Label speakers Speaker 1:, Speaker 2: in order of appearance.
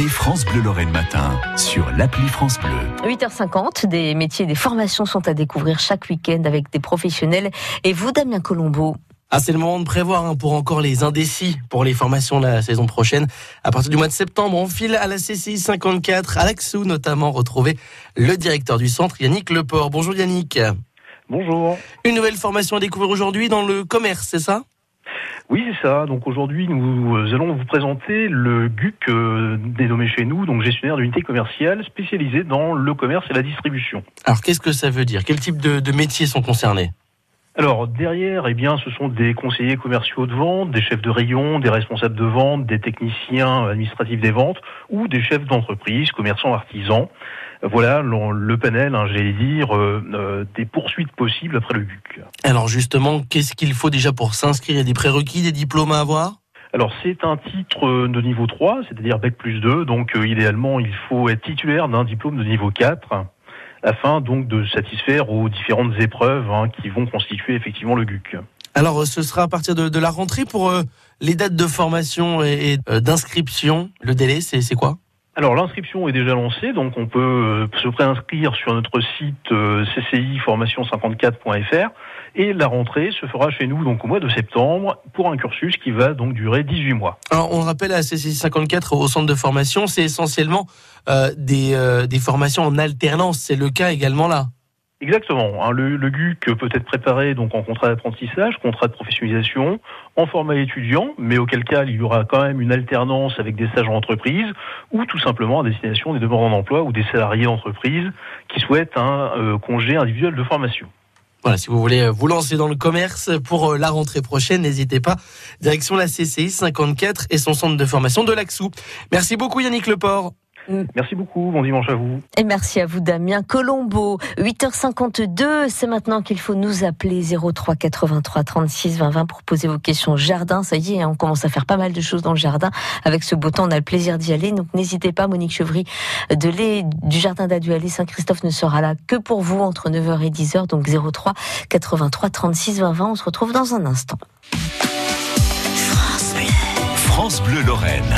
Speaker 1: écoutez France Bleu Lorraine Matin sur l'appli France Bleu.
Speaker 2: 8h50, des métiers et des formations sont à découvrir chaque week-end avec des professionnels. Et vous, Damien Colombo
Speaker 3: ah, c'est le moment de prévoir hein, pour encore les indécis pour les formations la saison prochaine. À partir du mois de septembre, on file à la CCI 54, à l'Axou notamment, retrouver le directeur du centre, Yannick Leport. Bonjour Yannick.
Speaker 4: Bonjour.
Speaker 3: Une nouvelle formation à découvrir aujourd'hui dans le commerce, c'est ça?
Speaker 4: Oui, c'est ça. Donc aujourd'hui, nous allons vous présenter le GUC euh, dénommé chez nous, donc gestionnaire d'unité commerciale spécialisée dans le commerce et la distribution.
Speaker 3: Alors qu'est-ce que ça veut dire? Quel type de, de métiers sont concernés?
Speaker 4: Alors derrière, eh bien, ce sont des conseillers commerciaux de vente, des chefs de rayon, des responsables de vente, des techniciens administratifs des ventes ou des chefs d'entreprise, commerçants, artisans. Voilà le panel, hein, j'allais dire, euh, euh, des poursuites possibles après le GUC.
Speaker 3: Alors justement, qu'est-ce qu'il faut déjà pour s'inscrire? Il y a des prérequis, des diplômes à avoir?
Speaker 4: Alors c'est un titre de niveau 3, c'est-à-dire Bac plus 2, donc euh, idéalement il faut être titulaire d'un diplôme de niveau 4 afin donc de satisfaire aux différentes épreuves hein, qui vont constituer effectivement le GUC.
Speaker 3: Alors ce sera à partir de, la rentrée pour euh, les dates de formation et, euh, d'inscription. Le délai, c'est quoi?
Speaker 4: Alors l'inscription est déjà lancée, donc on peut euh, se préinscrire sur notre site cciformation54.fr et la rentrée se fera chez nous donc au mois de septembre pour un cursus qui va donc durer 18 mois.
Speaker 3: Alors on rappelle à CCI 54 au centre de formation, c'est essentiellement des, des formations en alternance, c'est le cas également là.
Speaker 4: Exactement. Hein, le, le, GUC peut être préparé donc en contrat d'apprentissage, contrat de professionnalisation, en format étudiant, mais auquel cas il y aura quand même une alternance avec des stages en entreprise, ou tout simplement à destination des demandeurs d'emploi ou des salariés d'entreprise qui souhaitent un euh, congé individuel de formation.
Speaker 3: Voilà, si vous voulez vous lancer dans le commerce pour euh, la rentrée prochaine, n'hésitez pas. Direction la CCI 54 et son centre de formation de l'Axou. Merci beaucoup Yannick Leport.
Speaker 4: Mm. Merci beaucoup, bon dimanche à vous.
Speaker 2: Et merci à vous Damien Colombo. 8h52, c'est maintenant qu'il faut nous appeler 03 83 36 20 20 pour poser vos questions jardin. Ça y est, on commence à faire pas mal de choses dans le jardin. Avec ce beau temps, on a le plaisir d'y aller. Donc n'hésitez pas, Monique Chevry de du jardin d'Adualé Saint-Christophe ne sera là que pour vous entre 9h et 10h. Donc 03 83 36 20 20. On se retrouve dans un instant.
Speaker 1: France Bleu, France Bleu Lorraine.